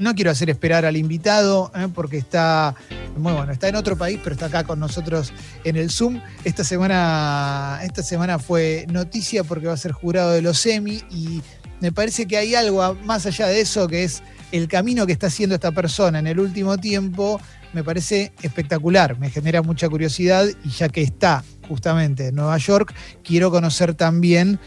no quiero hacer esperar al invitado, ¿eh? porque está, muy bueno, está en otro país, pero está acá con nosotros en el Zoom. Esta semana, esta semana fue noticia porque va a ser jurado de los semi y me parece que hay algo más allá de eso que es el camino que está haciendo esta persona en el último tiempo. Me parece espectacular, me genera mucha curiosidad y ya que está justamente en Nueva York, quiero conocer también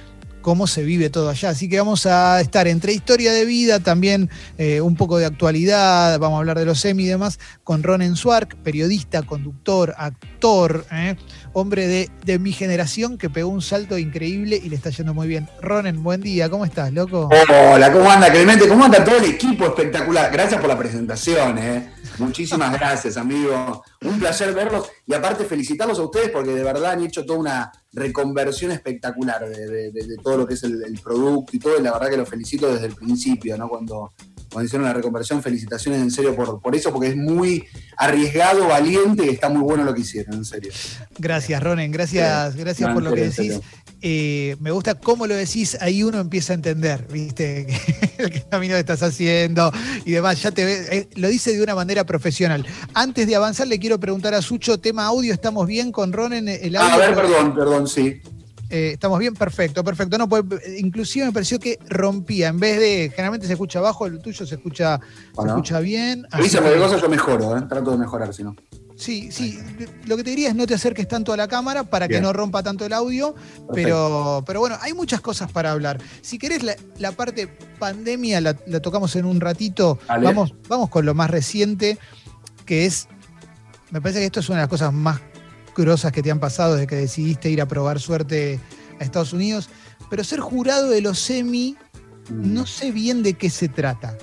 cómo se vive todo allá. Así que vamos a estar entre historia de vida, también eh, un poco de actualidad, vamos a hablar de los semi y demás, con Ronen Swark, periodista, conductor, actor, eh, hombre de, de, mi generación que pegó un salto increíble y le está yendo muy bien. Ronen, buen día, ¿cómo estás, loco? Hola, ¿cómo anda, Clemente? ¿Cómo anda todo el equipo? Espectacular. Gracias por la presentación, eh. Muchísimas gracias, amigo. Un placer verlos y aparte felicitarlos a ustedes porque de verdad han hecho toda una reconversión espectacular de, todo lo que es el, producto y todo. Y la verdad que los felicito desde el principio, ¿no? Cuando, cuando hicieron la reconversión, felicitaciones en serio por, por eso, porque es muy arriesgado, valiente y está muy bueno lo que hicieron, en serio. Gracias, Ronen, gracias, gracias por lo que decís. Eh, me gusta cómo lo decís, ahí uno empieza a entender, ¿viste? el camino que estás haciendo y demás. Ya te eh, lo dice de una manera profesional. Antes de avanzar, le quiero preguntar a Sucho, tema audio, ¿estamos bien con Ronen? El audio? Ah, a ver, perdón, perdón, sí. Eh, ¿Estamos bien? Perfecto, perfecto. No, pues, inclusive me pareció que rompía. En vez de, generalmente se escucha abajo, el tuyo se escucha, se escucha bien. Dice cualquier cosa yo mejoro, ¿eh? trato de mejorar, si no. Sí, sí. Lo que te diría es no te acerques tanto a la cámara para que no rompa tanto el audio, pero, pero bueno, hay muchas cosas para hablar. Si querés, la, parte pandemia la, tocamos en un ratito. Vamos, vamos con lo más reciente, que es, me parece que esto es una de las cosas más grosas que te han pasado desde que decidiste ir a probar suerte a Estados Unidos. Pero ser jurado de los semi, mm. no sé bien de qué se trata.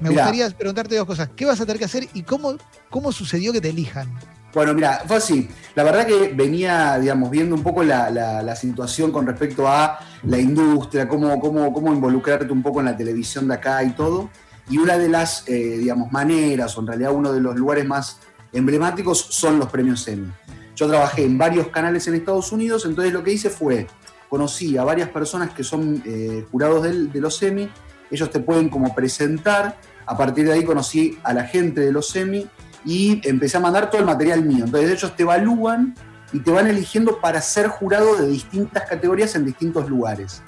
Me gustaría preguntarte dos cosas. ¿Qué vas a tener que hacer y cómo, cómo sucedió que te elijan? Bueno, mira, fue así. La verdad que venía, digamos, viendo un poco la, situación con respecto a la industria, cómo, cómo, cómo, involucrarte un poco en la televisión de acá y todo. Y una de las, eh, digamos, maneras, o en realidad uno de los lugares más emblemáticos son los premios Emmy. Yo trabajé en varios canales en Estados Unidos, entonces lo que hice fue, conocí a varias personas que son eh, jurados de los Emmy, ellos te pueden como presentar, a partir de ahí conocí a la gente de los Emmy y empecé a mandar todo el material mío. Entonces ellos te evalúan y te van eligiendo para ser jurado de distintas categorías en distintos lugares,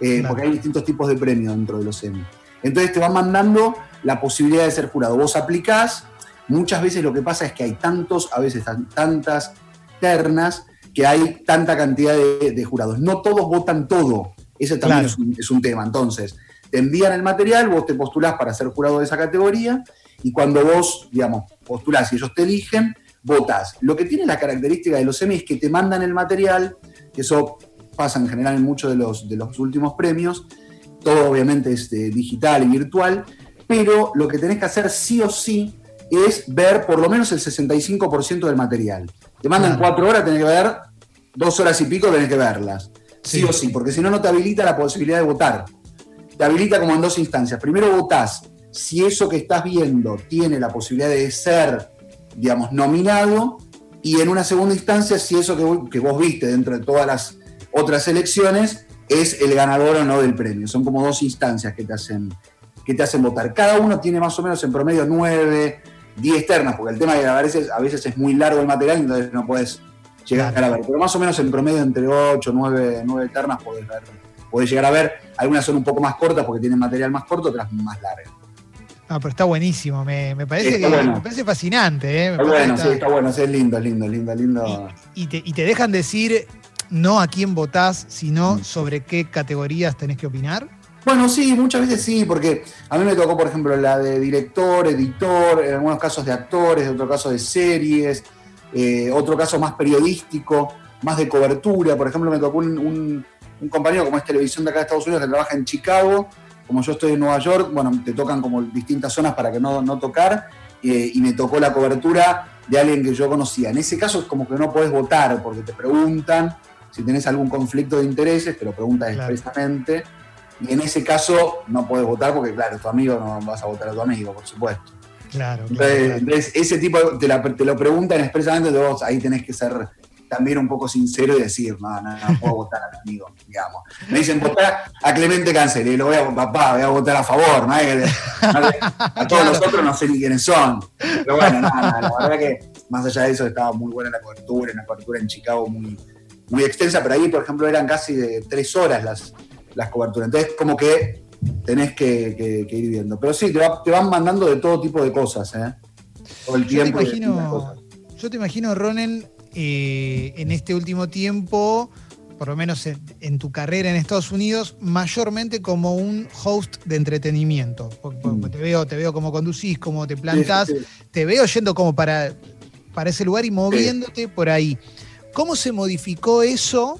eh, porque hay distintos tipos de premios dentro de los Emmy. Entonces te van mandando la posibilidad de ser jurado. Vos aplicás, muchas veces lo que pasa es que hay tantos, a veces tantas ternas, que hay tanta cantidad de, jurados. No todos votan todo. Ese también es, un, es un tema. Entonces, te envían el material, vos te postulás para ser jurado de esa categoría y cuando vos, digamos, postulás y ellos te eligen, votás. Lo que tiene la característica de los semi es que te mandan el material, que eso pasa en general en muchos de los, de los últimos premios, todo obviamente es eh, digital y virtual, pero lo que tenés que hacer sí o sí es ver por lo menos el 65% del material. Te mandan cuatro horas, tenés que ver, dos horas y pico tenés que verlas. sí o sí, porque si no, no te habilita la posibilidad de votar te habilita como en dos instancias. Primero votás si eso que estás viendo tiene la posibilidad de ser, digamos, nominado, y en una segunda instancia si eso que, vos viste dentro de todas las otras elecciones es el ganador o no del premio. Son como dos instancias que te hacen, que te hacen votar. Cada uno tiene más o menos en promedio nueve, diez ternas, porque el tema de a veces, a veces es muy largo el material, entonces no puedes llegar a ver. Pero más o menos en promedio entre ocho, nueve, nueve ternas podés ver podés llegar a ver. Algunas son un poco más cortas porque tienen material más corto, otras más largas. Ah, pero está buenísimo, me, parece, me parece fascinante. ¿eh? está bueno, sí, está bueno, es lindo, lindo, lindo, lindo. Y, te, dejan decir no a quién votás, sino mm. sobre qué categorías tenés que opinar. Bueno, sí, muchas veces sí, porque a mí me tocó, por ejemplo, la de director, editor, en algunos casos de actores, en otro caso de series, eh, otro caso más periodístico, más de cobertura. Por ejemplo, me tocó un, un compañero como es Televisión de acá de Estados Unidos que trabaja en Chicago, como yo estoy en Nueva York, bueno, te tocan como distintas zonas para que no, no tocar, eh, y me tocó la cobertura de alguien que yo conocía. En ese caso es como que no podés votar porque te preguntan si tenés algún conflicto de intereses, te lo preguntan expresamente, y en ese caso no podés votar porque, claro, tu amigo no vas a votar a tu amigo, por supuesto. Claro, entonces, ese tipo te, te, lo preguntan expresamente, vos ahí tenés que ser también un poco sincero y decir, no, no, no puedo votar a mi amigo, digamos. Me dicen, votar a Clemente Cancel, y lo voy a, papá, voy a votar a favor, ¿no? a todos los otros no sé ni quiénes son. Pero bueno, nada, la verdad que más allá de eso estaba muy buena la cobertura, una cobertura en Chicago muy, muy extensa, pero ahí, por ejemplo, eran casi de tres horas las, las coberturas. Entonces, como que tenés que, ir viendo. Pero sí, te, van mandando de todo tipo de cosas, ¿eh? Todo el tiempo. Yo te imagino, yo te imagino Ronen, eh, en este último tiempo, por lo menos en, tu carrera en Estados Unidos, mayormente como un host de entretenimiento. Mm. Te, veo, te veo cómo conducís, cómo te plantás, te veo yendo como para, para ese lugar y moviéndote por ahí. ¿Cómo se modificó eso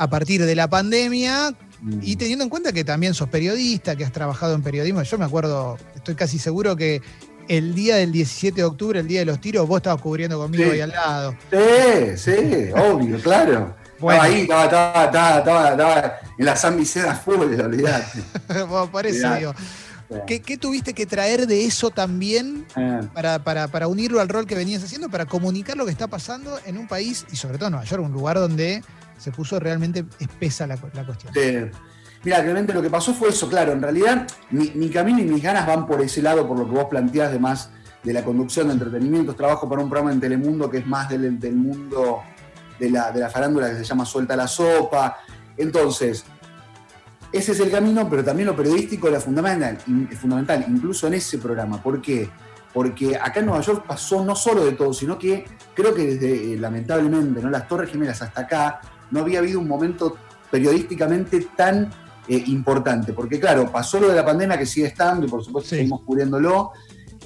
a partir de la pandemia? Y mm. teniendo en cuenta que también sos periodista, que has trabajado en periodismo, yo me acuerdo, estoy casi seguro que el día del 17 de octubre, el día de los tiros, vos estabas cubriendo conmigo ahí al lado. Sí, sí, obvio, claro. Estaba ahí, estaba, estaba, estaba, estaba, en la San Vicente full, olvidate. Por eso digo. ¿Qué, tuviste que traer de eso también eh. para, unirlo al rol que venías haciendo, para comunicar lo que está pasando en un país y sobre todo en Nueva York, un lugar donde se puso realmente espesa la, cuestión? Sí. Mira, realmente lo que pasó fue eso, claro, en realidad mi, camino y mis ganas van por ese lado, por lo que vos planteás de más de la conducción de entretenimientos. Trabajo para un programa en Telemundo que es más del, mundo de la, de la farándula que se llama Suelta la Sopa. Entonces, ese es el camino, pero también lo periodístico era fundamental, fundamental, incluso en ese programa. ¿Por qué? Porque acá en Nueva York pasó no solo de todo, sino que creo que desde, eh, lamentablemente, ¿no? las Torres Gemelas hasta acá, no había habido un momento periodísticamente tan eh, importante. Porque claro, pasó lo de la pandemia que sigue estando y por supuesto seguimos cubriéndolo.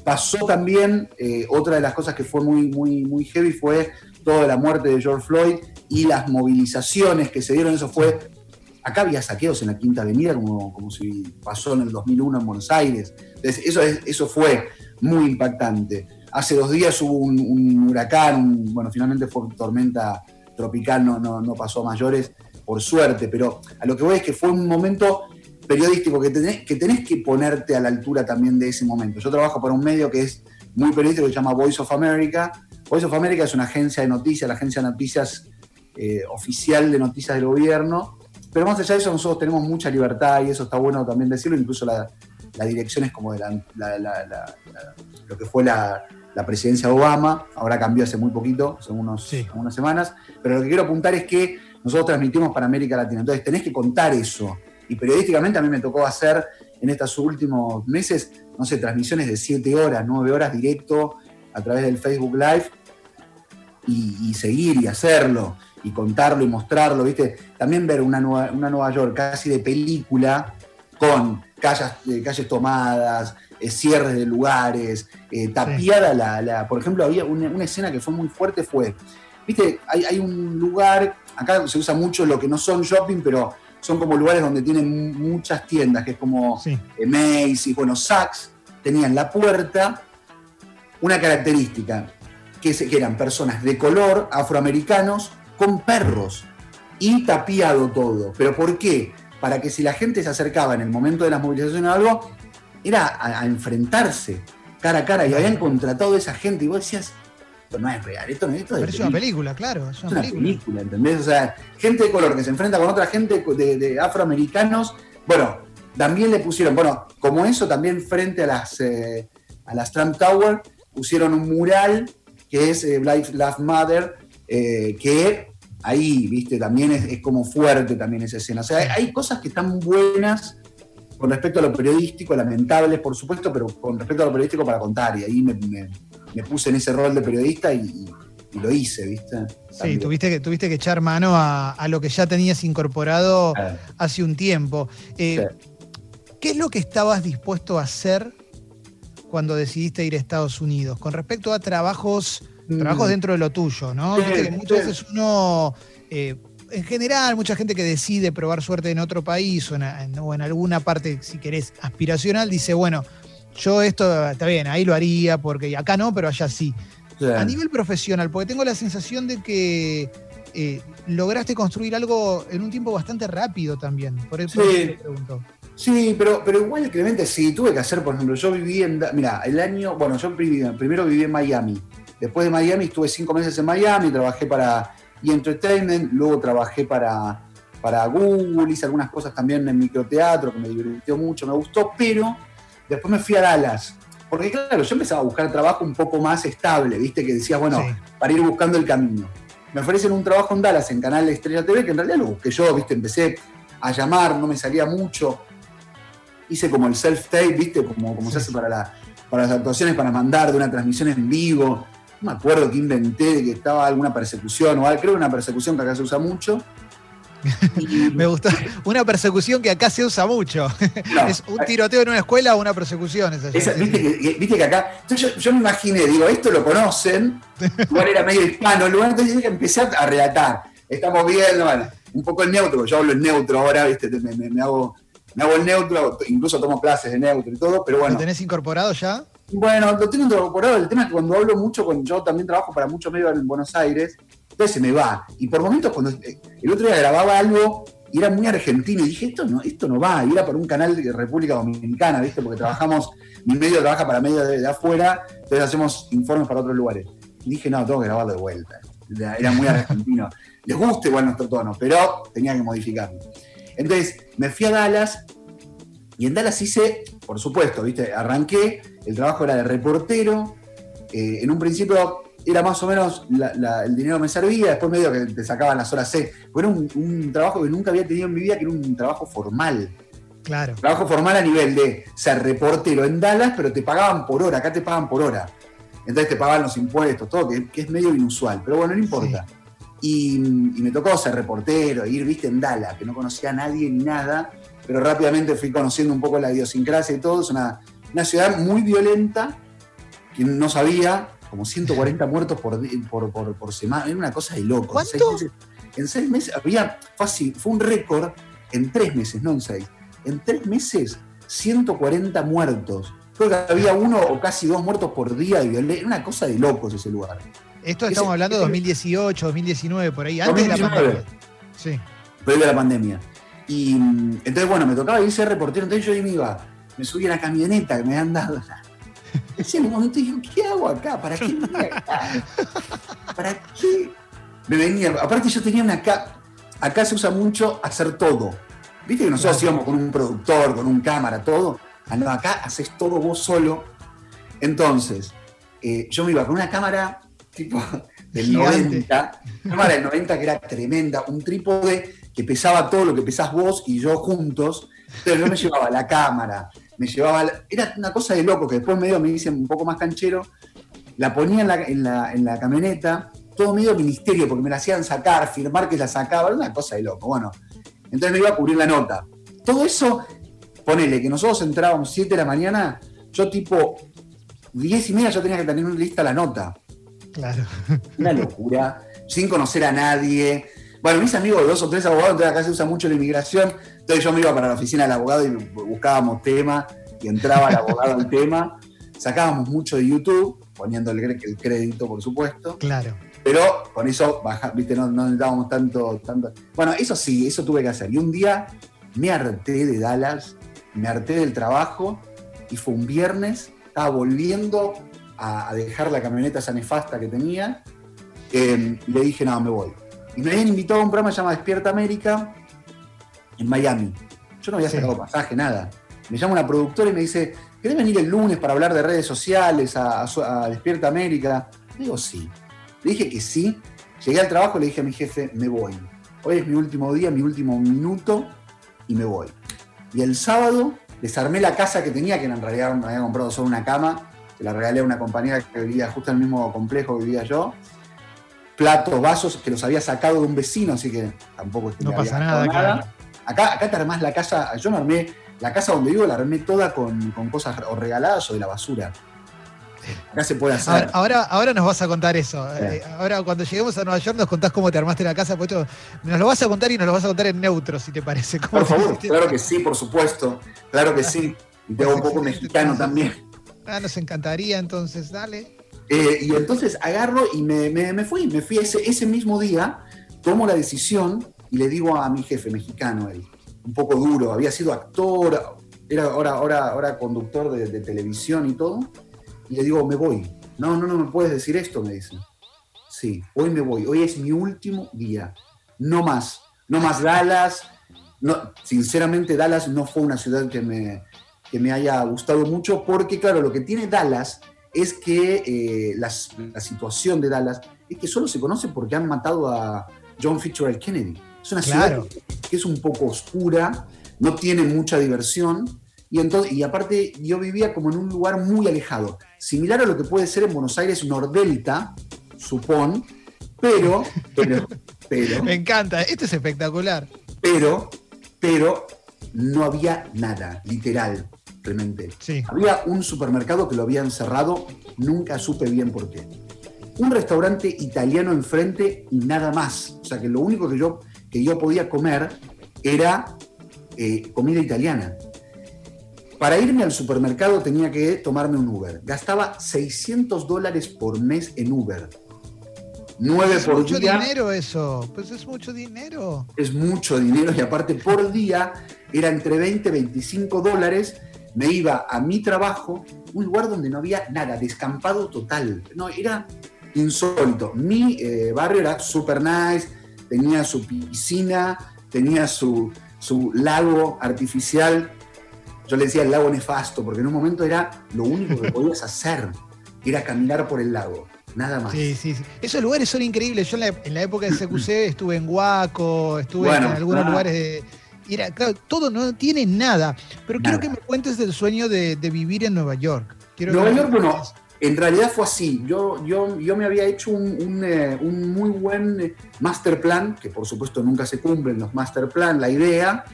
Pasó también, eh, otra de las cosas que fue muy, muy, muy heavy fue toda la muerte de George Floyd y las movilizaciones que se dieron. Eso fue Acá había saqueos en la Quinta Avenida, como, como si pasó en el 2001 en Buenos Aires. Entonces, eso, eso fue muy impactante. Hace dos días hubo un, huracán, bueno, finalmente fue tormenta tropical, no, no, pasó a mayores, por suerte, pero a lo que voy es que fue un momento periodístico que tenés, que tenés que ponerte a la altura también de ese momento. Yo trabajo para un medio que es muy periodístico, que se llama Voice of America. Voice of America es una agencia de noticias, la agencia de noticias eh, oficial de noticias del gobierno, pero más allá de eso, nosotros tenemos mucha libertad y eso está bueno también decirlo, incluso la, dirección es como de lo que fue la, presidencia de Obama, ahora cambió hace muy poquito, hace unos, unas semanas, pero lo que quiero apuntar es que nosotros transmitimos para América Latina, entonces tenés que contar eso. Y periodísticamente a mí me tocó hacer en estos últimos meses, no sé, transmisiones de 7 horas, 9 horas directo a través del Facebook Live y seguir y hacerlo y contarlo y mostrarlo, ¿viste? También ver una Nueva, una Nueva York casi de película, con calles, eh, calles tomadas, eh, cierres de lugares, eh, tapiada la, Por ejemplo, había una, escena que fue muy fuerte, fue, ¿viste? Hay, un lugar, acá se usa mucho lo que no son shopping, pero son como lugares donde tienen muchas tiendas, que es como sí. Macy's, bueno, Saks, tenían la puerta una característica, que, que eran personas de color, afroamericanos, con perros y tapiado todo. ¿Pero por qué? Para que si la gente se acercaba en el momento de las movilizaciones o algo, era a, enfrentarse cara a cara y habían contratado a esa gente y vos decías, esto no es real, esto no es esto Pero es una película, claro. Es una, película. ¿entendés? O sea, gente de color que se enfrenta con otra gente de, afroamericanos. Bueno, también le pusieron, bueno, como eso, también frente a las, eh, a las Trump Tower, pusieron un mural que es eh, Life Love Mother, eh, que ahí, viste, también es, como fuerte también esa escena. O sea, hay, cosas que están buenas con respecto a lo periodístico, lamentables, por supuesto, pero con respecto a lo periodístico para contar. Y ahí me, puse en ese rol de periodista y, lo hice, ¿viste? Sí, tuviste que, tuviste que echar mano a, lo que ya tenías incorporado hace un tiempo. Eh, ¿Qué es lo que estabas dispuesto a hacer cuando decidiste ir a Estados Unidos? Con respecto a trabajos trabajos mm. dentro de lo tuyo, ¿no? muchas veces uno, eh, en general, mucha gente que decide probar suerte en otro país o en, alguna parte, si querés, aspiracional, dice, bueno, yo esto está bien, ahí lo haría, porque acá no, pero allá sí. A nivel profesional, porque tengo la sensación de que eh, lograste construir algo en un tiempo bastante rápido también. Por eso sí. te pregunto. Sí, pero, pero igual, Clemente, sí, tuve que hacer, por ejemplo, yo viví en. Mira, el año. Bueno, yo primero viví en Miami después de Miami estuve cinco meses en Miami, trabajé para E! Entertainment, luego trabajé para, para Google, hice algunas cosas también en microteatro que me divirtió mucho, me gustó, pero después me fui a Dallas. Porque claro, yo empezaba a buscar trabajo un poco más estable, viste, que decías, bueno, Sí. para ir buscando el camino. Me ofrecen un trabajo en Dallas, en Canal de Estrella TV, que en realidad lo busqué yo, viste, empecé a llamar, no me salía mucho. Hice como el self-tape, viste, como, como se hace para, la- para las actuaciones, para mandar de una transmisión en vivo. No me acuerdo que inventé de que estaba alguna persecución o algo, creo que una persecución que acá se usa mucho. Y- Me gustó. Una persecución que acá se usa mucho. no, Es un tiroteo en una escuela o una persecución. esa- Esa- viste, que, que- viste que acá. Entonces yo, yo me imaginé, digo, esto lo conocen, igual era medio hispano, lugar, entonces empecé a relatar. Estamos viendo, bueno, un poco el neutro, porque yo hablo el neutro ahora, viste, me, me- me hago, me hago el neutro, incluso tomo clases de neutro y todo, pero bueno. ¿Lo tenés incorporado ya? Bueno, lo tengo incorporado. El tema es que cuando hablo mucho, con, yo también trabajo para muchos medios en Buenos Aires, entonces se me va. Y por momentos, cuando eh, el otro día grababa algo y era muy argentino, y dije, esto no, esto no va. Y era para un canal de República Dominicana, ¿viste? Porque trabajamos, mi medio trabaja para medios de, de afuera, entonces hacemos informes para otros lugares. Y dije, no, tengo que grabarlo de vuelta. Era era muy argentino. Les gusta igual nuestro tono, pero tenía que modificarlo. Entonces, me fui a Dallas y en Dallas hice, por supuesto, ¿viste? Arranqué, el trabajo era de reportero. eh, en un principio era más o menos la- la- el dinero me servía, después medio que te sacaban las horas C. Era un, un trabajo que nunca había tenido en mi vida, que era un trabajo formal. Claro. Trabajo formal a nivel de ser reportero en Dallas, pero te pagaban por hora, acá te pagan por hora. Entonces te pagaban los impuestos, todo, que, que es medio inusual, pero bueno, no importa. Y, y me tocó ser reportero, ir, viste, en Dallas, que no conocía a nadie ni nada, pero rápidamente fui conociendo un poco la idiosincrasia y todo. Es una, una ciudad muy violenta, que no sabía, como 140 muertos por, por, por- por semana, era una cosa de loco. En seis meses- en seis meses había, fue así, fue un récord en tres meses, no en seis. En tres meses, 140 muertos. Creo que había uno o casi dos muertos por día de violencia. Era una cosa de locos ese lugar. Esto Ese- estamos hablando de ese- 2018, 2019, por ahí, antes de la 2019. pandemia. Sí. previo a la pandemia. Y mm, entonces, bueno, me tocaba ir a ser reportero, entonces yo ahí me iba, me subí a la camioneta que me habían dado. Decía en un momento, dije, ¿qué hago acá? ¿Para qué vine acá? ¿Para qué? Me venía, aparte yo tenía una acá, acá se usa mucho hacer todo. Viste que nosotros íbamos con un productor, con un cámara, todo. Ah, no, acá haces todo vos solo. Entonces, eh, yo me iba con una cámara tipo del Gigante. 90, cámara del 90 que era tremenda, un trípode que pesaba todo lo que pesás vos y yo juntos. Entonces yo me llevaba la cámara, me llevaba. era una cosa de loco que después medio me hice un poco más canchero. La ponía en la, en la, en la camioneta, todo medio ministerio, porque me la hacían sacar, firmar que la sacaba, era una cosa de loco. Bueno, entonces me iba a cubrir la nota. Todo eso, ponele que nosotros entrábamos 7 de la mañana, yo tipo 10 y media yo tenía que tener lista la nota. Claro. Una locura, sin conocer a nadie. Bueno, mis amigos, dos o tres abogados, entonces acá se usa mucho la inmigración, entonces yo me iba para la oficina del abogado y buscábamos tema, y entraba el abogado al tema, sacábamos mucho de YouTube, poniendo el, crédito, por supuesto, Claro. pero con eso, baja, viste, no, no necesitábamos tanto, tanto. Bueno, eso sí, eso tuve que hacer. Y un día me harté de Dallas, me harté del trabajo, y fue un viernes, estaba volviendo a, a dejar la camioneta esa nefasta que tenía, eh, le dije, no, me voy. Y me habían invitado a un programa llamado Despierta América en Miami. Yo no había Sí. sacado pasaje, nada. Me llama una productora y me dice, ¿querés venir el lunes para hablar de redes sociales a, a su- a Despierta América? Le digo, sí. Le dije que sí. Llegué al trabajo y le dije a mi jefe, me voy. Hoy es mi último día, mi último minuto y me voy. Y el sábado desarmé la casa que tenía, que en realidad me había comprado solo una cama, se la regalé a una compañera que vivía justo en el mismo complejo que vivía yo. Platos, vasos que los había sacado de un vecino, así que tampoco es que No pasa nada, claro. Acá, acá te armás la casa, yo me armé, la casa donde vivo la armé toda con, con cosas o regaladas o de la basura. Acá se puede hacer. Ahora, ahora, ahora nos vas a contar eso. Sí. Eh, ahora, cuando lleguemos a Nueva York, nos contás cómo te armaste la casa. Pues esto- nos lo vas a contar y nos lo vas a contar en neutro, si te parece. ¿Cómo por te favor, claro que sí, por supuesto. Claro que sí. Y tengo un poco mexicano también. Ah, nos encantaría, entonces, dale. Eh, y entonces agarro y me, me- me fui, me fui ese, ese mismo día, tomo la decisión y le digo a mi jefe mexicano, él, un poco duro, había sido actor, era ahora, ahora, ahora conductor de, de televisión y todo. y le digo, me voy. No, no, no me puedes decir esto, me dice. Sí, hoy me voy, hoy es mi último día. No más, no más Dallas. No, sinceramente, Dallas no fue una ciudad que me, que me haya gustado mucho, porque claro, lo que tiene Dallas es que eh, la situación de Dallas es que solo se conoce porque han matado a John Fitzgerald Kennedy. Es una ciudad que es un poco oscura, no tiene mucha diversión, y, entonces, y aparte yo vivía como en un lugar muy alejado, similar a lo que puede ser en Buenos Aires Nordelta, supón, pero, pero, pero... Me encanta, esto es espectacular. Pero, pero no había nada, literal, realmente. Había un supermercado que lo habían cerrado, nunca supe bien por qué. Un restaurante italiano enfrente y nada más. O sea que lo único que yo, que yo podía comer era eh, comida italiana. Para irme al supermercado tenía que tomarme un Uber. Gastaba 600 dólares por mes en Uber. 9 es mucho dinero eso, pues es mucho dinero. Es mucho dinero y aparte por día era entre 20 y 25 dólares. Me iba a mi trabajo, un lugar donde no había nada, descampado total. No, era insólito. Mi eh, barrio era super nice, tenía su piscina, tenía su, su lago artificial. Yo le decía el lago nefasto, porque en un momento era lo único que podías hacer, era caminar por el lago. Nada más. Sí, sí, sí. Esos lugares son increíbles. Yo en la, época de CQC estuve en Huaco, estuve en algunos lugares de. Era, claro, todo no tiene nada. Pero quiero que me cuentes del sueño de, vivir en Nueva York. Nueva York, bueno, en realidad fue así. Yo, yo, yo me había hecho un, eh, muy buen eh, master plan, que por supuesto nunca se cumplen los master plan, la idea,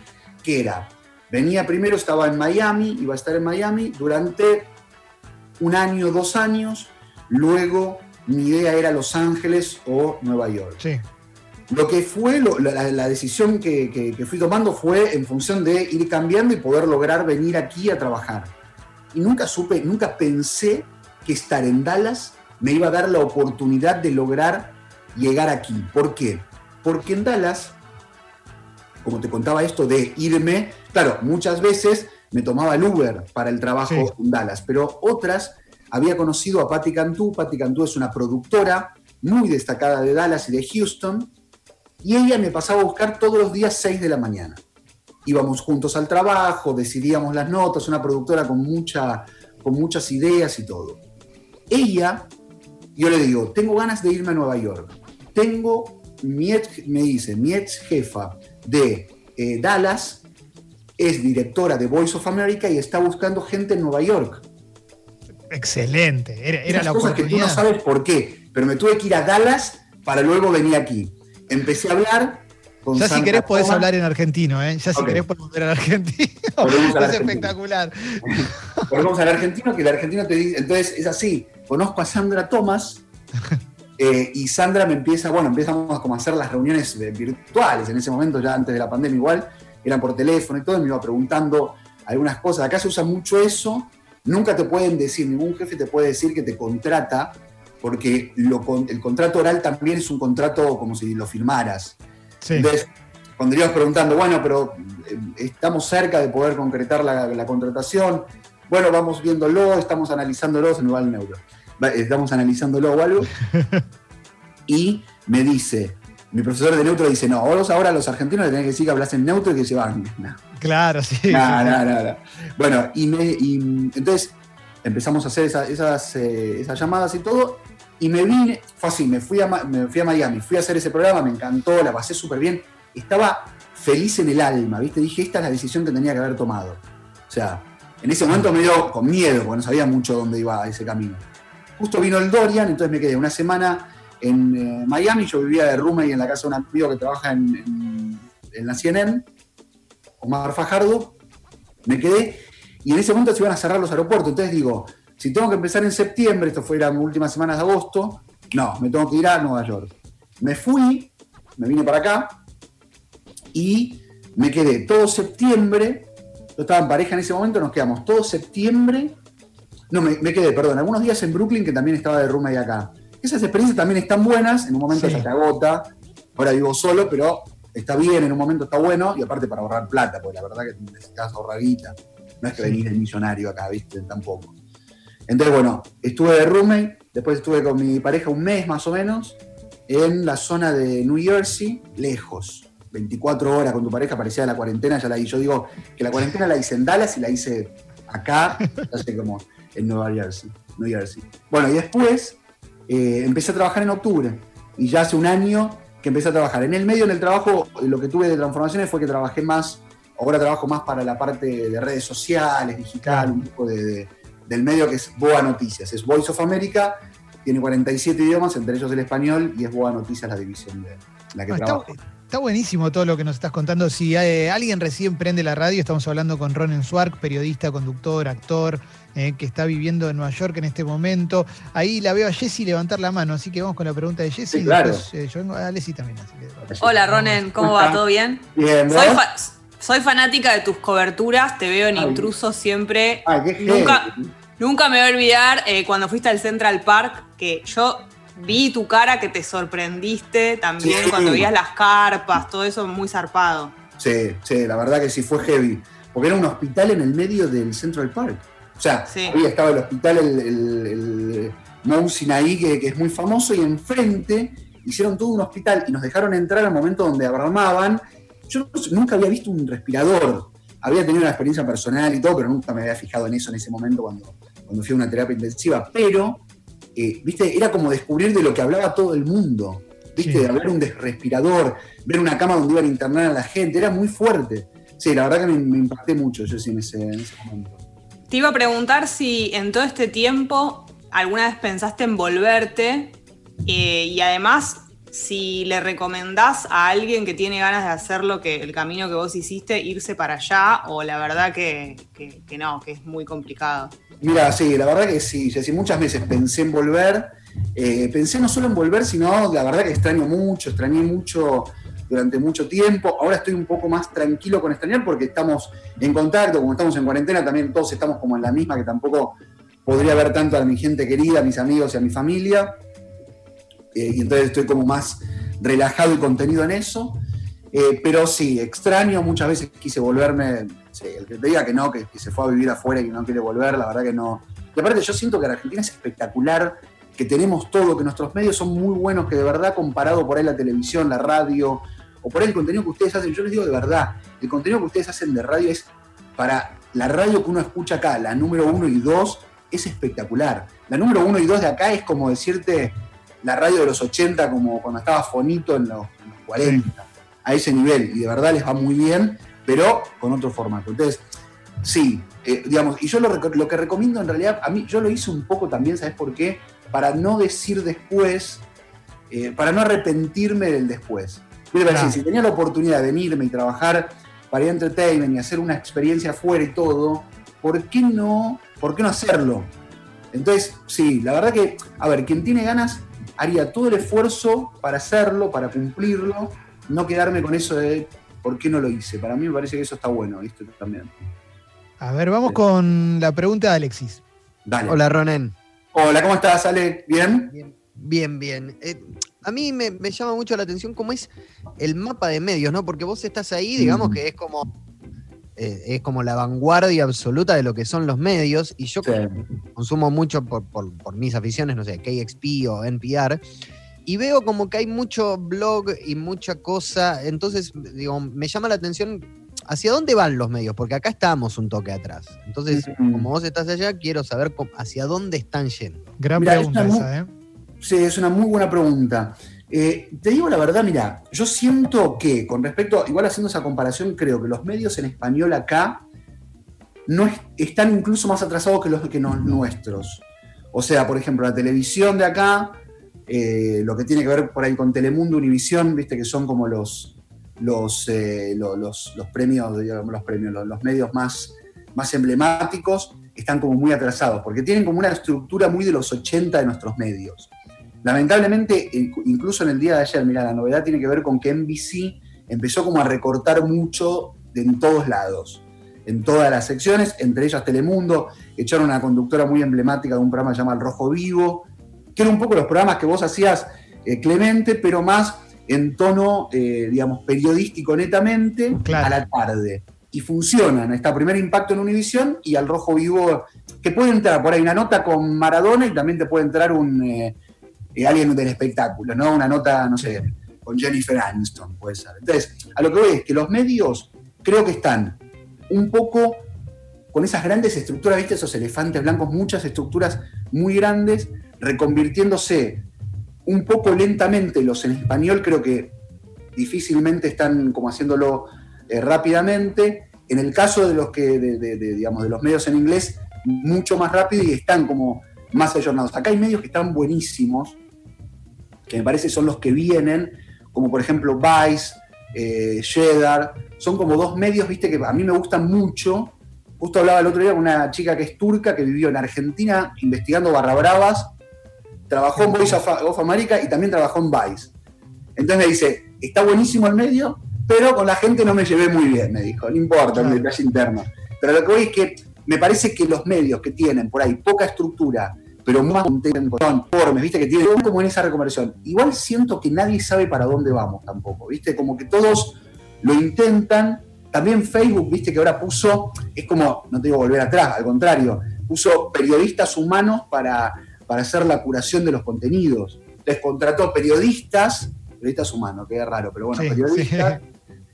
que era, venía primero, estaba en Miami, iba a estar en Miami durante un año, dos años, luego mi idea era Los Ángeles o Nueva York. Sí. Lo que fue, la, decisión que, que, fui tomando fue en función de ir cambiando y poder lograr venir aquí a trabajar. Y nunca supe, nunca pensé que estar en Dallas me iba a dar la oportunidad de lograr llegar aquí. ¿Por qué? Porque en Dallas, como te contaba esto de irme, claro, muchas veces me tomaba el Uber para el trabajo en Dallas, pero otras había conocido a Patti Cantú. Patti Cantú es una productora muy destacada de Dallas y de Houston, y ella me pasaba a buscar todos los días 6 de la mañana. Íbamos juntos al trabajo, decidíamos las notas, una productora con, mucha, con muchas ideas y todo. Ella, yo le digo, tengo ganas de irme a Nueva York. Tengo, mi me dice, mi ex jefa de eh, Dallas es directora de Voice of America y está buscando gente en Nueva York. Excelente, era, era la cosas que tú no sabes por qué, pero me tuve que ir a Dallas para luego venir aquí. Empecé a hablar con Ya si querés podés hablar en argentino, ¿eh? Ya si querés podés volver al argentino. es espectacular. Volvemos al argentino, que el argentino te dice, entonces es así, conozco a Sandra Thomas eh, y Sandra me empieza, bueno, empezamos a como hacer las reuniones virtuales en ese momento, ya antes de la pandemia igual, eran por teléfono y todo, y me iba preguntando algunas cosas. Acá se usa mucho eso, Nunca te pueden decir, ningún jefe te puede decir que te contrata, porque el contrato oral también es un contrato como si lo firmaras. Entonces, cuando ibas preguntando, bueno, pero eh, estamos cerca de poder concretar la, contratación, bueno, vamos viéndolo, estamos analizándolo, se me va el neuro, estamos analizándolo o algo, y me dice, mi profesor de neutro dice, no, ahora los argentinos le tienen que decir que hablas en neutro y que se van. Claro, sí. Bueno, y, entonces empezamos a hacer esas, eh, esas, llamadas y todo, y me vine, fue así, me fui, a, me fui a Miami, fui a hacer ese programa, me encantó, la pasé súper bien, estaba feliz en el alma, ¿viste? Dije, esta es la decisión que tenía que haber tomado. O sea, en ese momento me dio con miedo, porque no sabía mucho dónde iba ese camino. Justo vino el Dorian, entonces me quedé una semana en eh, Miami, yo vivía de roommate en la casa de un amigo que trabaja en, en, la CNN, Omar Fajardo, me quedé y en ese momento se iban a cerrar los aeropuertos, entonces digo, si tengo que empezar en septiembre, esto fue las últimas semanas de agosto, no, me tengo que ir a Nueva York. Me fui, me vine para acá y me quedé todo septiembre, yo estaba en pareja en ese momento, nos quedamos todo septiembre, no, me, quedé, perdón, algunos días en Brooklyn que también estaba de roommate acá esas experiencias también están buenas, en un momento se te agota, ahora vivo solo, pero está bien, en un momento está bueno, y aparte para ahorrar plata, porque la verdad que necesitas ahorrar guita. No es que venir el millonario acá, ¿viste? Tampoco. Entonces, bueno, estuve de roommate, después estuve con mi pareja un mes más o menos, en la zona de New Jersey, lejos. 24 horas con tu pareja, parecía la cuarentena, ya la hice. Yo digo que la cuarentena la hice en Dallas y la hice acá, ya sé como en Nueva Jersey, New Jersey. Bueno, y después eh, empecé a trabajar en octubre. Y ya hace un año que empecé a trabajar. En el medio, en el trabajo, lo que tuve de transformaciones fue que trabajé más, ahora trabajo más para la parte de redes sociales, digital, un poco de del medio que es Boa Noticias. Es Voice of America, tiene 47 idiomas, entre ellos el español, y es Boa Noticias la división de la que trabajo. Está, buenísimo todo lo que nos estás contando. Si eh, alguien recién prende la radio, estamos hablando con Ronen Swark, periodista, conductor, actor, eh, que está viviendo en Nueva York en este momento. Ahí la veo a Jessy levantar la mano, así que vamos con la pregunta de Jessy. claro. Eh, yo vengo a Alessi también. Hola Ronen, ¿cómo va? ¿Todo bien? Bien, Soy, soy, fanática de tus coberturas, te veo en Intruso siempre. Ay, qué nunca, Nunca me voy a olvidar eh, cuando fuiste al Central Park, que yo vi tu cara que te sorprendiste también cuando veías las carpas, todo eso muy zarpado. Sí, sí, la verdad que sí fue heavy. Porque era un hospital en el medio del Central Park. O sea, ahí estaba el hospital, el, el, Mount Sinai, que, es muy famoso, y enfrente hicieron todo un hospital y nos dejaron entrar al momento donde abramaban. Yo nunca había visto un respirador. Había tenido una experiencia personal y todo, pero nunca me había fijado en eso en ese momento cuando, cuando fui a una terapia intensiva, pero, eh, viste, era como descubrir de lo que hablaba todo el mundo, viste, de ver un respirador, ver una cama donde iban a internar a la gente, era muy fuerte. Sí, la verdad que me, impacté mucho yo sí en ese, momento. Te iba a preguntar si en todo este tiempo alguna vez pensaste en volverte eh, y además si le recomendás a alguien que tiene ganas de hacer lo que el camino que vos hiciste, irse para allá, o la verdad que, no, que es muy complicado. Mira, sí, la verdad que sí, sí muchas veces pensé en volver, eh, pensé no solo en volver, sino la verdad que extraño mucho, extrañé mucho durante mucho tiempo, ahora estoy un poco más tranquilo con extrañar porque estamos en contacto, como estamos en cuarentena, también todos estamos como en la misma, que tampoco podría ver tanto a mi gente querida, a mis amigos y a mi familia. Eh, y entonces estoy como más relajado y contenido en eso. Eh, pero sí, extraño, muchas veces quise volverme, el que te diga que no, que, se fue a vivir afuera y que no quiere volver, la verdad que no. Y aparte yo siento que la Argentina es espectacular, que tenemos todo, que nuestros medios son muy buenos, que de verdad comparado por ahí la televisión, la radio, o por ahí el contenido que ustedes hacen, yo les digo de verdad, el contenido que ustedes hacen de radio es para la radio que uno escucha acá, la número uno y dos, es espectacular. La número uno y dos de acá es como decirte, la radio de los 80 como cuando estaba Fonito en los, 40, a ese nivel, y de verdad les va muy bien, pero con otro formato. Entonces, sí, eh, digamos, y yo lo, que recomiendo en realidad, a mí, yo lo hice un poco también, ¿sabes por qué? Para no decir después, eh, para no arrepentirme del después. si tenía la oportunidad de venirme y trabajar para Entertainment y hacer una experiencia afuera y todo, ¿por qué no, por qué no hacerlo? Entonces, sí, la verdad que, a ver, quien tiene ganas haría todo el esfuerzo para hacerlo, para cumplirlo, no quedarme con eso de por qué no lo hice. Para mí me parece que eso está bueno, ¿viste? También. A ver, vamos con la pregunta de Alexis. Dale. Hola, Ronen. Hola, ¿cómo estás, Ale? ¿Bien? Bien, bien. Eh, a mí me, llama mucho la atención cómo es el mapa de medios, ¿no? Porque vos estás ahí, digamos mm. que es como eh, es como la vanguardia absoluta de lo que son los medios, y yo consumo mucho por, mis aficiones, no sé, KXP o NPR, y veo como que hay mucho blog y mucha cosa, entonces, digo, me llama la atención hacia dónde van los medios, porque acá estamos un toque atrás. Entonces, como vos estás allá, quiero saber hacia dónde están yendo. Gran pregunta esa, ¿eh? Sí, es una muy buena pregunta. Eh, te digo la verdad, mira, yo siento que con respecto, igual haciendo esa comparación, creo que los medios en español acá no están incluso más atrasados que los, que nuestros. O sea, por ejemplo, la televisión de acá, eh, lo que tiene que ver por ahí con Telemundo, Univisión, viste que son como los, los, eh, los, premios, los premios, los, medios más, más emblemáticos, están como muy atrasados, porque tienen como una estructura muy de los 80 de nuestros medios. Lamentablemente, incluso en el día de ayer, mira, la novedad tiene que ver con que NBC empezó como a recortar mucho de en todos lados, en todas las secciones, entre ellas Telemundo, echaron una conductora muy emblemática de un programa llamado El Rojo Vivo, que era un poco los programas que vos hacías, eh, Clemente, pero más en tono, eh, digamos, periodístico netamente, a la tarde. y funcionan. Está primer impacto en Univisión y al rojo vivo, que puede entrar por ahí una nota con Maradona y también te puede entrar un eh, eh, alguien del espectáculo, ¿no? Una nota, no sé, con Jennifer Aniston, puede ser. Entonces, a lo que voy es que los medios creo que están un poco con esas grandes estructuras, ¿viste? Esos elefantes blancos, muchas estructuras muy grandes, reconvirtiéndose un poco lentamente los en español, creo que difícilmente están como haciéndolo eh, rápidamente. En el caso de los que, digamos, de los medios en inglés, mucho más rápido y están como más ayornados. Acá hay medios que están buenísimos, que me parece son los que vienen, como por ejemplo Vice, eh, son como dos medios, viste, que a mí me gustan mucho. Justo hablaba el otro día con una chica que es turca, que vivió en Argentina investigando barra bravas, trabajó en Voice of America y también trabajó en Vice. Entonces me dice, está buenísimo el medio, pero con la gente no me llevé muy bien, me dijo, no importa, el detalle interno. Pero lo que voy es que me parece que los medios que tienen por ahí poca estructura, pero más informes, viste, que tienen como en esa reconversión, igual siento que nadie sabe para dónde vamos tampoco, viste, como que todos lo intentan. También Facebook, viste, que ahora puso, es como, no te digo volver atrás, al contrario, puso periodistas humanos para, para hacer la curación de los contenidos. Les contrató periodistas periodistas humanos, que es raro, pero bueno, periodistas,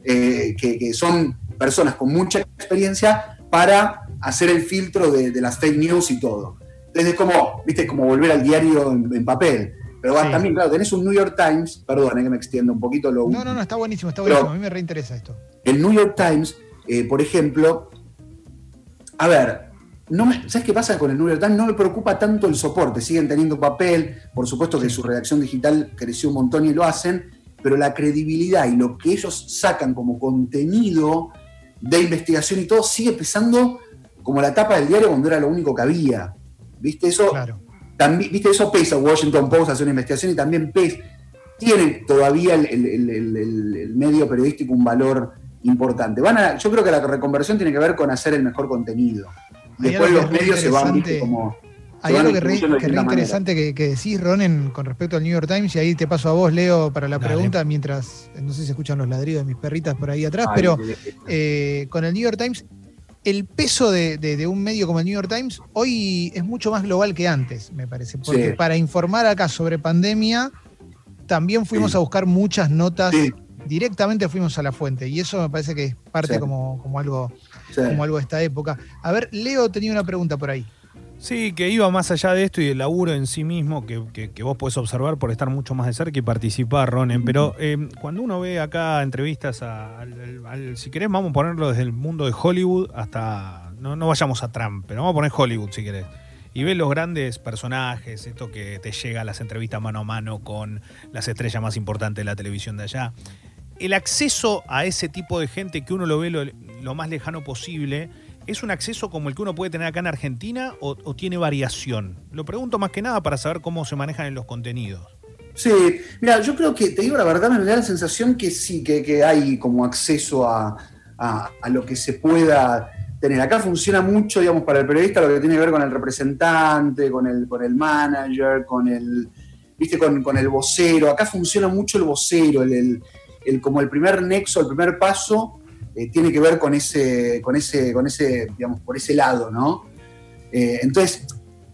eh, que, son personas con mucha experiencia para hacer el filtro de, las fake news y todo. Entonces es como, viste, como volver al diario en, papel. Pero también, claro, tenés un New York Times, perdón, que me extienda un poquito lo No, no, no, está buenísimo, está buenísimo, a mí me reinteresa esto. El New York Times, eh, por ejemplo, a ver, no ¿sabes qué pasa con el New York Times? No me preocupa tanto el soporte, siguen teniendo papel, por supuesto que su redacción digital creció un montón y lo hacen, pero la credibilidad y lo que ellos sacan como contenido de investigación y todo sigue pesando como la tapa del diario cuando era lo único que había. ¿Viste eso? También, ¿Viste eso pesa? Washington Post hace una investigación y también pesa. Tiene todavía el, medio periodístico un valor importante. Van a, yo creo que la reconversión tiene que ver con hacer el mejor contenido. Después los medios se van como. Hay algo que re, interesante que, decís, Ronen, con respecto al New York Times, y ahí te paso a vos, Leo, para la pregunta, mientras, no sé si escuchan los ladridos de mis perritas por ahí atrás, pero eh, con el New York Times, el peso de, un medio como el New York Times hoy es mucho más global que antes, me parece, porque para informar acá sobre pandemia, también fuimos a buscar muchas notas, directamente fuimos a la fuente, y eso me parece que es parte como, como algo como algo de esta época. A ver, Leo tenía una pregunta por ahí. Sí, que iba más allá de esto y del laburo en sí mismo, que, vos podés observar por estar mucho más de cerca y participar, Ronen. Pero eh, cuando uno ve acá entrevistas al, si querés, vamos a ponerlo desde el mundo de Hollywood hasta. No, no vayamos a Trump, pero vamos a poner Hollywood si querés. Y ves los grandes personajes, esto que te llega a las entrevistas mano a mano con las estrellas más importantes de la televisión de allá. El acceso a ese tipo de gente que uno lo ve lo más lejano posible ¿Es un acceso como el que uno puede tener acá en Argentina o, tiene variación? Lo pregunto más que nada para saber cómo se manejan en los contenidos. Sí, mira, yo creo que, te digo la verdad, me da la sensación que sí, que, hay como acceso a, lo que se pueda tener. Acá funciona mucho, digamos, para el periodista lo que tiene que ver con el representante, con el, con el manager, con el, viste, con, el vocero. Acá funciona mucho el vocero, el, como el primer nexo, el primer paso eh, tiene que ver con ese, con ese, con ese, digamos, por ese lado, ¿no? Eh, entonces,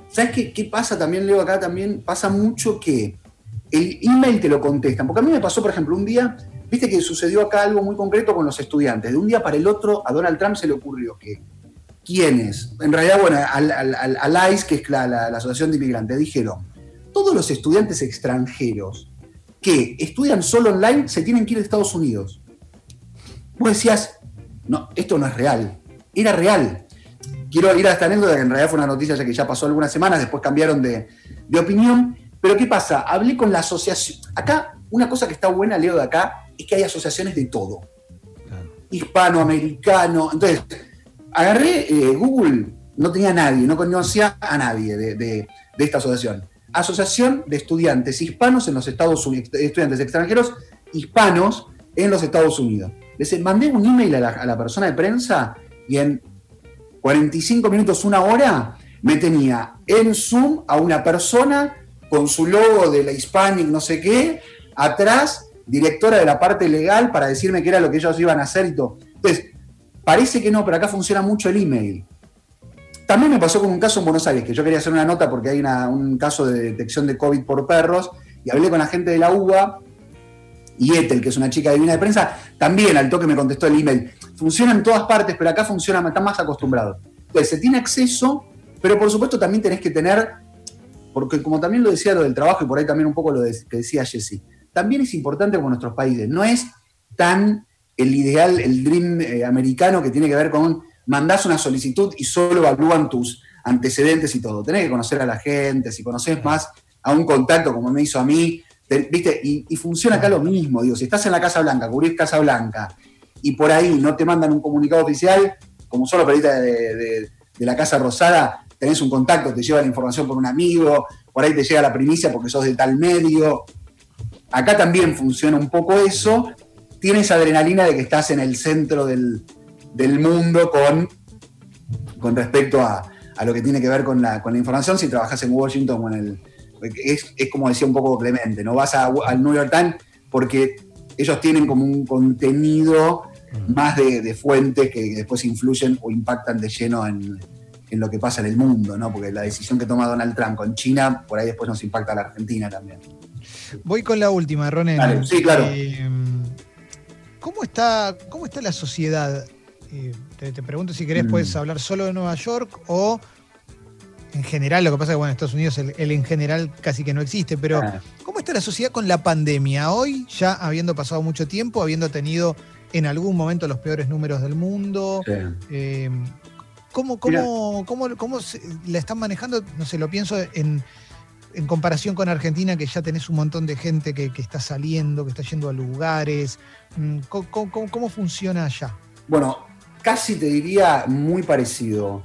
¿sabes qué, pasa también, Leo, acá también? Pasa mucho que el email te lo contestan, porque a mí me pasó, por ejemplo, un día, viste que sucedió acá algo muy concreto con los estudiantes, de un día para el otro a Donald Trump se le ocurrió que ¿quiénes? En realidad, bueno, al, al, ICE, que es la, la, Asociación de Inmigrantes, dijeron, todos los estudiantes extranjeros que estudian solo online se tienen que ir a Estados Unidos vos decías, no, esto no es real. Era real. Quiero ir a esta anécdota, que en realidad fue una noticia ya que ya pasó algunas semanas, después cambiaron de, opinión. Pero ¿qué pasa? Hablé con la asociación. Acá, una cosa que está buena, Leo, de acá, es que hay asociaciones de todo. Hispanoamericano. Entonces, agarré eh, Google, no tenía nadie, no conocía a nadie de, de esta asociación. Asociación de Estudiantes Hispanos en los Estados Unidos, estudiantes extranjeros hispanos en los Estados Unidos. Les mandé un email a la, persona de prensa y en 45 minutos, una hora, me tenía en Zoom a una persona con su logo de la Hispanic no sé qué, atrás, directora de la parte legal para decirme qué era lo que ellos iban a hacer y todo. Entonces, Parece que no, pero acá funciona mucho el email. También me pasó con un caso en Buenos Aires, que yo quería hacer una nota porque hay un caso de detección de COVID por perros, y hablé con la gente de la UBA, y Ethel, que es una chica divina de prensa, también al toque me contestó el email. Funciona en todas partes, pero acá funciona, están más acostumbrados. Entonces, se tiene acceso, pero por supuesto también tenés que tener, porque como también lo decía lo del trabajo y por ahí también un poco lo que decía Jessy, también es importante como nuestros países, no es tan el ideal, el dream eh, americano que tiene que ver con mandás una solicitud y solo evalúan tus antecedentes y todo. Tenés que conocer a la gente, si conoces más a un contacto como me hizo a mí, ¿viste? Y, funciona acá lo mismo, digo, si estás en la Casa Blanca, cubrís Casa Blanca, y por ahí no te mandan un comunicado oficial, como solo periodista de, de, la Casa Rosada, tenés un contacto, te lleva la información por un amigo, por ahí te llega la primicia porque sos de tal medio. Acá también funciona un poco eso, tienes adrenalina de que estás en el centro del, mundo con, con respecto a, lo que tiene que ver con la, con la información, si trabajas en Washington o en el, es, como decía un poco Clemente, no vas al New York Times porque ellos tienen como un contenido más de, fuentes que después influyen o impactan de lleno en, lo que pasa en el mundo, ¿no? Porque la decisión que toma Donald Trump con China, por ahí después nos impacta a la Argentina también. Voy con la última, Ronen. sí, claro. Eh, ¿cómo, está, ¿Cómo está la sociedad? Eh, te, pregunto si querés, mm. puedes hablar solo de Nueva York o en general, lo que pasa es que bueno, en Estados Unidos el, en general casi que no existe, pero ah. ¿cómo está la sociedad con la pandemia hoy, ya habiendo pasado mucho tiempo, habiendo tenido en algún momento los peores números del mundo? Eh, ¿Cómo, cómo, cómo, la están manejando? No sé, lo pienso en, comparación con Argentina, que ya tenés un montón de gente que, está saliendo, que está yendo a lugares. Mm, ¿Cómo, funciona allá? Bueno, casi te diría muy parecido.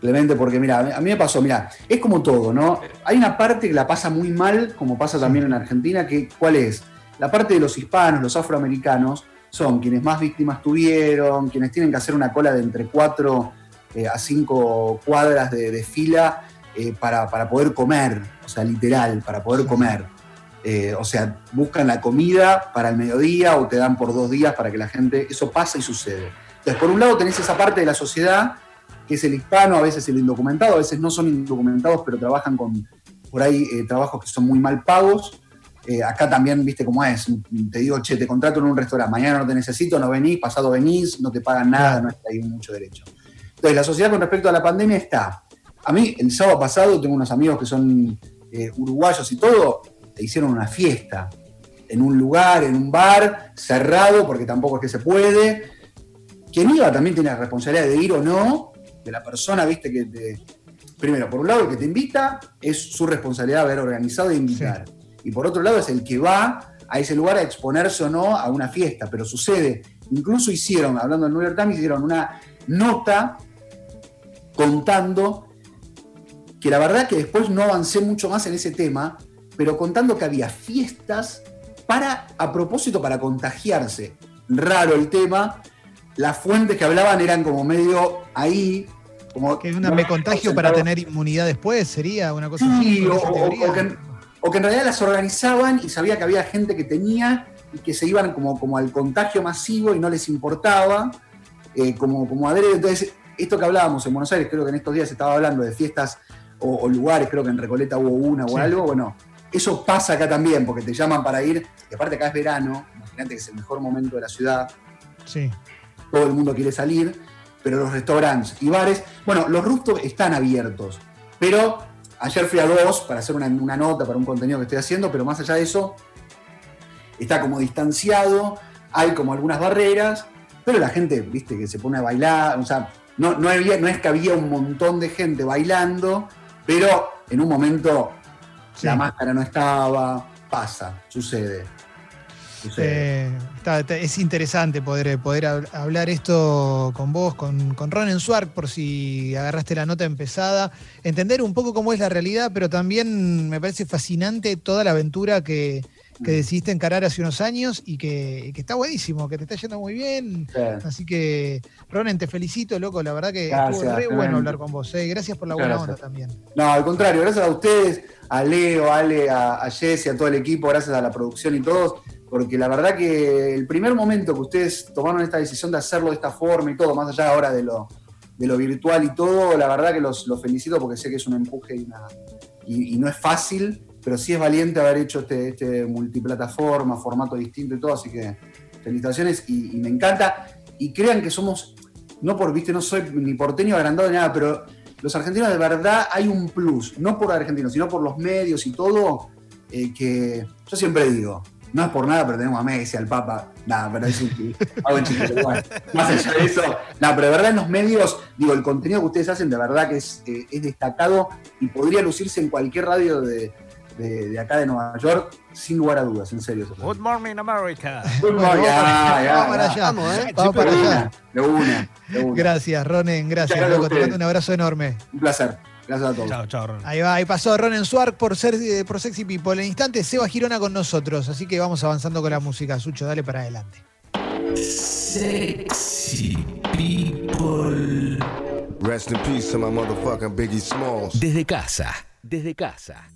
Clemente, porque mira, a mí me pasó, mira, es como todo, ¿no? Hay una parte que la pasa muy mal, como pasa también en Argentina, que ¿cuál es? La parte de los hispanos, los afroamericanos, son quienes más víctimas tuvieron, quienes tienen que hacer una cola de entre cuatro eh, a cinco cuadras de, fila eh, para, poder comer, o sea, literal, para poder comer. Eh, o sea, buscan la comida para el mediodía o te dan por dos días para que la gente, eso pasa y sucede. Entonces, por un lado tenés esa parte de la sociedad que es el hispano, a veces el indocumentado, a veces no son indocumentados, pero trabajan con por ahí eh, trabajos que son muy mal pagos. Eh, acá también, viste cómo es, te digo, che, te contrato en un restaurante, mañana no te necesito, no venís, pasado venís, no te pagan nada, no está ahí mucho derecho. Entonces, la sociedad con respecto a la pandemia está. A mí, el sábado pasado, tengo unos amigos que son eh, uruguayos y todo, te hicieron una fiesta en un lugar, en un bar, cerrado, porque tampoco es que se puede. Quien iba también tiene la responsabilidad de ir o no, de la persona, viste, que te, primero, por un lado, el que te invita es su responsabilidad haber organizado e invitar. Y por otro lado, es el que va a ese lugar a exponerse o no a una fiesta. Pero sucede, incluso hicieron, hablando del New York Times, hicieron una nota contando que la verdad que después no avancé mucho más en ese tema, pero contando que había fiestas para, a propósito, para contagiarse. Raro el tema. Las fuentes que hablaban eran como medio ahí, que una, me contagio para tener inmunidad después, sería una cosa así. O, que, en realidad las organizaban y sabía que había gente que tenía y que se iban como, como al contagio masivo y no les importaba, eh, como, como adrede. Entonces, esto que hablábamos en Buenos Aires, creo que en estos días se estaba hablando de fiestas o, lugares, creo que en Recoleta hubo una o algo, bueno, eso pasa acá también, porque te llaman para ir, y aparte acá es verano, imagínate que es el mejor momento de la ciudad. Sí. Todo el mundo quiere salir pero los restaurantes y bares, bueno, los rooftops están abiertos, pero ayer fui a dos para hacer una, nota para un contenido que estoy haciendo, pero más allá de eso, está como distanciado, hay como algunas barreras, pero la gente, viste, que se pone a bailar, o sea, no, no, había, no es que había un montón de gente bailando, pero en un momento la máscara no estaba, pasa, sucede. Eh, es interesante poder, poder hablar esto con vos, con, con Ronen Suark, por si agarraste la nota empezada, entender un poco cómo es la realidad, pero también me parece fascinante toda la aventura que, que mm. decidiste encarar hace unos años y que, está buenísimo, que te está yendo muy bien. Así que, Ronen, te felicito, loco. La verdad que estuvo re bueno hablar con vos. ¿eh? Gracias por la buena onda también. No, al contrario, gracias a ustedes, a Leo, a Ale, a, a Jesse, a todo el equipo, gracias a la producción y todos porque la verdad que el primer momento que ustedes tomaron esta decisión de hacerlo de esta forma y todo, más allá ahora de lo, de lo virtual y todo, la verdad que los, los felicito porque sé que es un empuje y, una- y- no es fácil, pero sí es valiente haber hecho este, este multiplataforma, formato distinto y todo, así que felicitaciones y, y me encanta. Y crean que somos, no por, viste, no soy ni porteño agrandado ni nada, pero los argentinos de verdad hay un plus, no por argentinos, sino por los medios y todo, eh, que yo siempre digo, no es por nada, pero tenemos a Messi, al Papa, nada, pero es un chiste, pero bueno, más allá de eso, nada, pero de verdad en los medios, digo, el contenido que ustedes hacen de verdad que es, eh, es destacado y podría lucirse en cualquier radio de, de- de acá de Nueva York, sin lugar a dudas, en serio. Good morning, America. Bueno, Bueno, ya, vamos, ya, vamos para allá. Vamos, ¿eh? Vamos para allá. de una, de una. Gracias, Ronen, gracias, gracias loco. Te mando un abrazo enorme. Un placer. Gracias a todos. Chao, chao, Ron. Ahí va, ahí pasó Ronen Suark por ser eh, por Sexy People. En instante, Seba Girona con nosotros. Así que vamos avanzando con la música. Sucho, dale para adelante. Sexy people. Rest in peace to my motherfucking Biggie Smalls. Desde casa, desde casa.